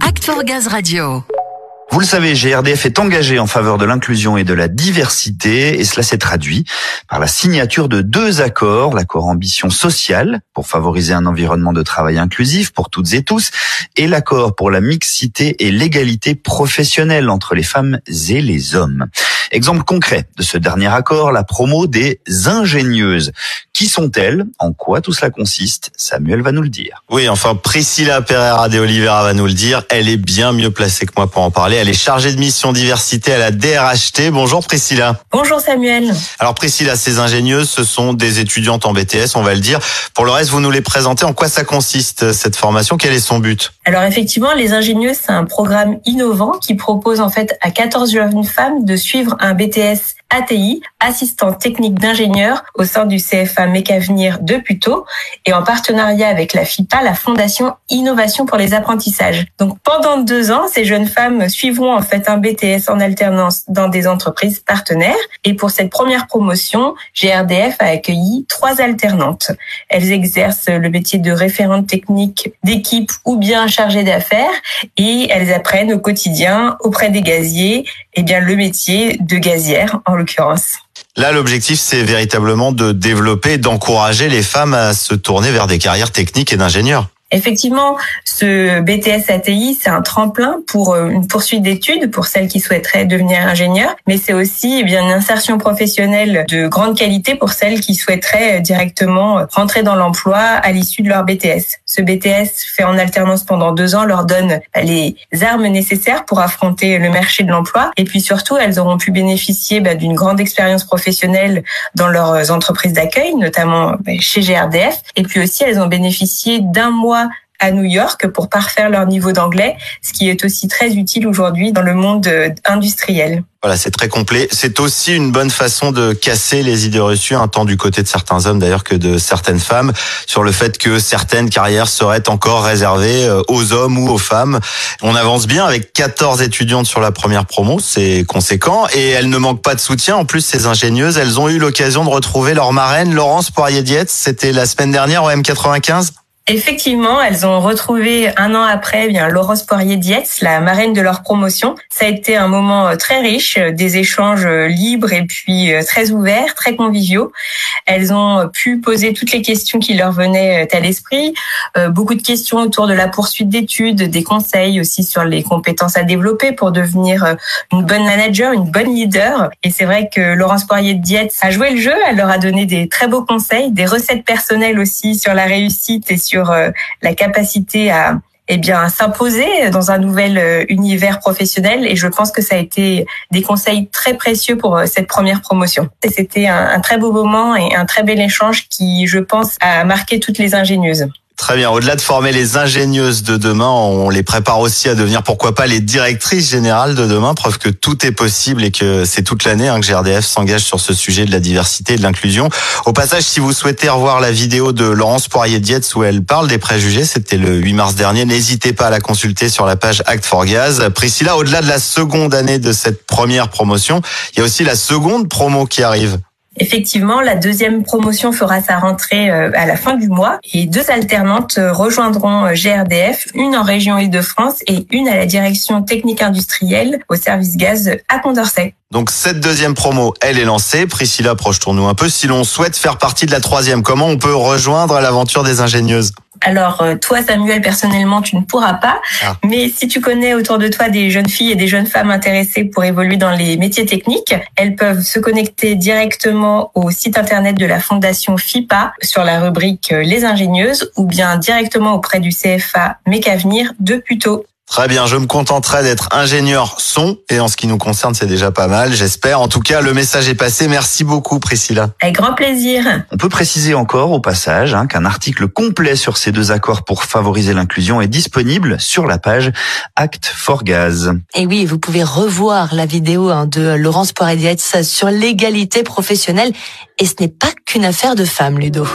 Act Gaz Radio. Vous le savez, GRDF est engagé en faveur de l'inclusion et de la diversité et cela s'est traduit par la signature de deux accords, l'accord ambition sociale pour favoriser un environnement de travail inclusif pour toutes et tous et l'accord pour la mixité et l'égalité professionnelle entre les femmes et les hommes. Exemple concret de ce dernier accord, la promo des ingénieuses. Qui sont-elles? En quoi tout cela consiste? Samuel va nous le dire. Oui, enfin Priscilla Pereira de Oliveira va nous le dire. Elle est bien mieux placée que moi pour en parler. Elle est chargée de mission diversité à la DRHT. Bonjour Priscilla. Bonjour Samuel. Alors Priscilla, ces ingénieuses, ce sont des étudiantes en BTS, on va le dire. Pour le reste, vous nous les présentez. En quoi ça consiste cette formation? Quel est son but? Alors effectivement, les ingénieuses, c'est un programme innovant qui propose en fait à 14 jeunes femmes de suivre un BTS ATI, assistant technique d'ingénieur au sein du CFA Mécavenir de Puteaux et en partenariat avec la FIPA, la Fondation Innovation pour les apprentissages. Donc pendant deux ans, ces jeunes femmes suivront en fait un BTS en alternance dans des entreprises partenaires et pour cette première promotion, GRDF a accueilli trois alternantes. Elles exercent le métier de référente technique d'équipe ou bien chargée d'affaires et elles apprennent au quotidien auprès des gaziers eh bien le métier de gazière en Là, l'objectif, c'est véritablement de développer, d'encourager les femmes à se tourner vers des carrières techniques et d'ingénieurs. Effectivement, ce BTS ATI, c'est un tremplin pour euh, une poursuite d'études pour celles qui souhaiteraient devenir ingénieurs, mais c'est aussi eh bien une insertion professionnelle de grande qualité pour celles qui souhaiteraient euh, directement rentrer dans l'emploi à l'issue de leur BTS. Ce BTS fait en alternance pendant deux ans leur donne bah, les armes nécessaires pour affronter le marché de l'emploi et puis surtout elles auront pu bénéficier bah, d'une grande expérience professionnelle dans leurs entreprises d'accueil, notamment bah, chez GRDF, et puis aussi elles ont bénéficié d'un mois à New York pour parfaire leur niveau d'anglais, ce qui est aussi très utile aujourd'hui dans le monde euh, industriel. Voilà, c'est très complet. C'est aussi une bonne façon de casser les idées reçues, un tant du côté de certains hommes d'ailleurs que de certaines femmes, sur le fait que certaines carrières seraient encore réservées euh, aux hommes ou aux femmes. On avance bien avec 14 étudiantes sur la première promo, c'est conséquent, et elles ne manquent pas de soutien. En plus, ces ingénieuses, elles ont eu l'occasion de retrouver leur marraine, Laurence Poirier-Dietz. C'était la semaine dernière au M95. Effectivement, elles ont retrouvé un an après eh bien Laurence Poirier-Dietz, la marraine de leur promotion. Ça a été un moment euh, très riche, euh, des échanges euh, libres et puis très ouverts, très conviviaux. Elles ont pu poser toutes les questions qui leur venaient à l'esprit, beaucoup de questions autour de la poursuite d'études, des conseils aussi sur les compétences à développer pour devenir une bonne manager, une bonne leader. Et c'est vrai que Laurence Poirier-Dietz a joué le jeu, elle leur a donné des très beaux conseils, des recettes personnelles aussi sur la réussite et sur euh, la capacité à eh bien s'imposer dans un nouvel euh, univers professionnel et je pense que ça a été des conseils très précieux pour euh, cette première promotion. C'était un, très beau moment et un très bel échange qui, je pense, a marqué toutes les ingénieuses. Très bien. Au-delà de former les ingénieuses de demain, on les prépare aussi à devenir, pourquoi pas, les directrices générales de demain. Preuve que tout est possible et que c'est toute l'année hein, que GRDF s'engage sur ce sujet de la diversité et de l'inclusion. Au passage, si vous souhaitez revoir la vidéo de Laurence Poirier-Dietz où elle parle des préjugés, c'était le 8 mars dernier, n'hésitez pas à la consulter sur la page Act for Gaz. Priscilla, au-delà de la seconde année de cette première promotion, il y a aussi la seconde promo qui arrive. Effectivement, la deuxième promotion fera sa rentrée euh, à la fin du mois et deux alternantes euh, rejoindront euh, GRDF, une en région Île-de-France et une à la direction technique industrielle au service gaz à Condorcet. Donc cette deuxième promo, elle est lancée. Priscilla, projetons-nous un peu. Si l'on souhaite faire partie de la troisième, comment on peut rejoindre l'aventure des ingénieuses? Alors euh, toi Samuel personnellement tu ne pourras pas, ah. mais si tu connais autour de toi des jeunes filles et des jeunes femmes intéressées pour évoluer dans les métiers techniques, elles peuvent se connecter directement au site internet de la fondation FIPA sur la rubrique euh, Les ingénieuses ou bien directement auprès du CFA Mécavenir de Puteaux. Très bien, je me contenterai d'être ingénieur son et en ce qui nous concerne, c'est déjà pas mal, j'espère. En tout cas, le message est passé. Merci beaucoup, Priscilla. Avec grand plaisir. On peut préciser encore au passage hein, qu'un article complet sur ces deux accords pour favoriser l'inclusion est disponible sur la page Act for Gaz. Et oui, vous pouvez revoir la vidéo hein, de Laurence Poiredietz sur l'égalité professionnelle. Et ce n'est pas qu'une affaire de femmes, Ludo.